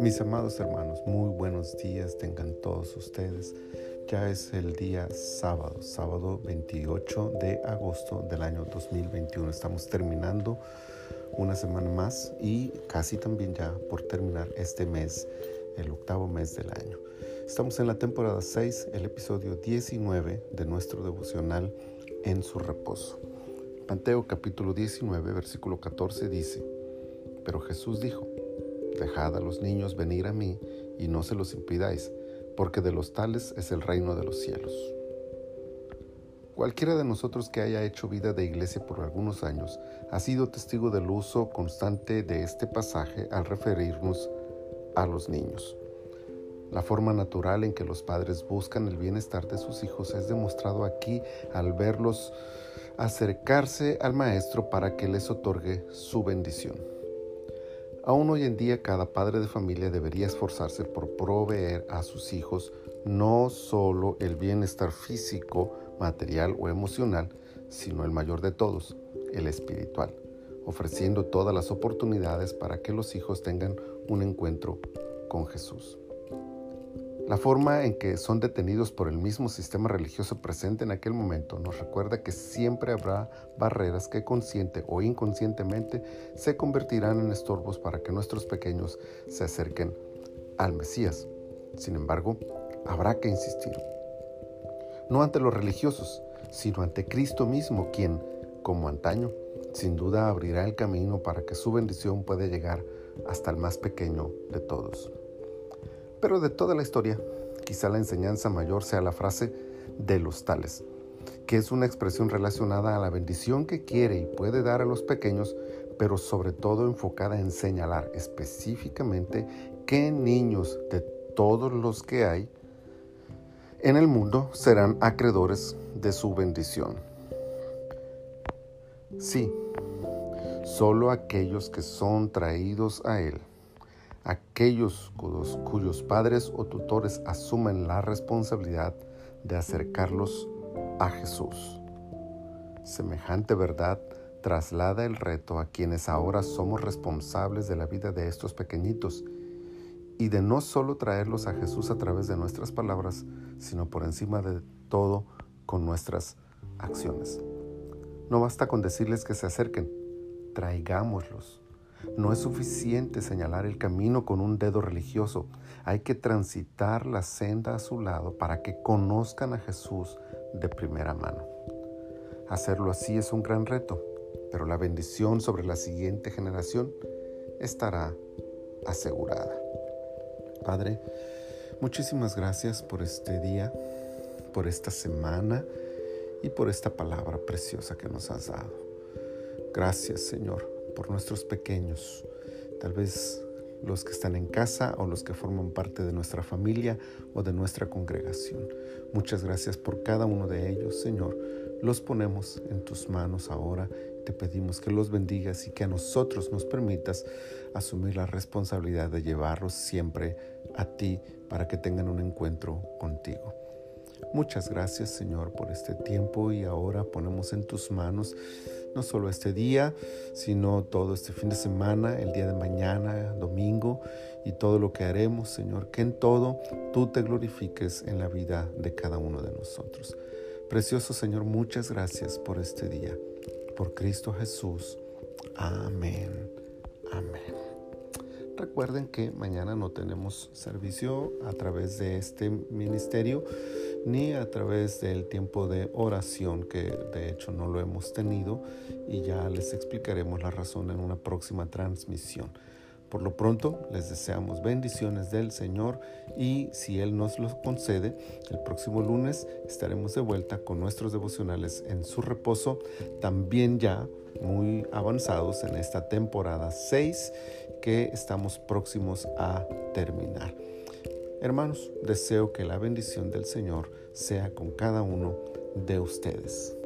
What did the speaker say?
Mis amados hermanos, muy buenos días tengan todos ustedes. Ya es el día sábado, sábado 28 de agosto del año 2021. Estamos terminando una semana más y casi también ya por terminar este mes, el octavo mes del año. Estamos en la temporada 6, el episodio 19 de nuestro devocional En su reposo. Mateo capítulo 19, versículo 14 dice, pero Jesús dijo, Dejad a los niños venir a mí y no se los impidáis, porque de los tales es el reino de los cielos. Cualquiera de nosotros que haya hecho vida de iglesia por algunos años ha sido testigo del uso constante de este pasaje al referirnos a los niños. La forma natural en que los padres buscan el bienestar de sus hijos es demostrado aquí al verlos acercarse al maestro para que les otorgue su bendición. Aún hoy en día cada padre de familia debería esforzarse por proveer a sus hijos no solo el bienestar físico, material o emocional, sino el mayor de todos, el espiritual, ofreciendo todas las oportunidades para que los hijos tengan un encuentro con Jesús. La forma en que son detenidos por el mismo sistema religioso presente en aquel momento nos recuerda que siempre habrá barreras que consciente o inconscientemente se convertirán en estorbos para que nuestros pequeños se acerquen al Mesías. Sin embargo, habrá que insistir. No ante los religiosos, sino ante Cristo mismo, quien, como antaño, sin duda abrirá el camino para que su bendición pueda llegar hasta el más pequeño de todos. Pero de toda la historia, quizá la enseñanza mayor sea la frase de los tales, que es una expresión relacionada a la bendición que quiere y puede dar a los pequeños, pero sobre todo enfocada en señalar específicamente qué niños de todos los que hay en el mundo serán acreedores de su bendición. Sí, solo aquellos que son traídos a Él aquellos cuyos, padres o tutores asumen la responsabilidad de acercarlos a Jesús. Semejante verdad traslada el reto a quienes ahora somos responsables de la vida de estos pequeñitos y de no solo traerlos a Jesús a través de nuestras palabras, sino por encima de todo con nuestras acciones. No basta con decirles que se acerquen, traigámoslos no es suficiente señalar el camino con un dedo religioso. Hay que transitar la senda a su lado para que conozcan a Jesús de primera mano. Hacerlo así es un gran reto, pero la bendición sobre la siguiente generación estará asegurada. Padre, muchísimas gracias por este día, por esta semana y por esta palabra preciosa que nos has dado. Gracias, Señor por nuestros pequeños, tal vez los que están en casa o los que forman parte de nuestra familia o de nuestra congregación. Muchas gracias por cada uno de ellos, Señor. Los ponemos en tus manos ahora. Te pedimos que los bendigas y que a nosotros nos permitas asumir la responsabilidad de llevarlos siempre a ti para que tengan un encuentro contigo. Muchas gracias Señor por este tiempo y ahora ponemos en tus manos no solo este día, sino todo este fin de semana, el día de mañana, domingo y todo lo que haremos, Señor, que en todo tú te glorifiques en la vida de cada uno de nosotros. Precioso Señor, muchas gracias por este día. Por Cristo Jesús. Amén. Amén. Recuerden que mañana no tenemos servicio a través de este ministerio ni a través del tiempo de oración que de hecho no lo hemos tenido y ya les explicaremos la razón en una próxima transmisión. Por lo pronto, les deseamos bendiciones del Señor y si Él nos lo concede, el próximo lunes estaremos de vuelta con nuestros devocionales en su reposo, también ya muy avanzados en esta temporada 6 que estamos próximos a terminar. Hermanos, deseo que la bendición del Señor sea con cada uno de ustedes.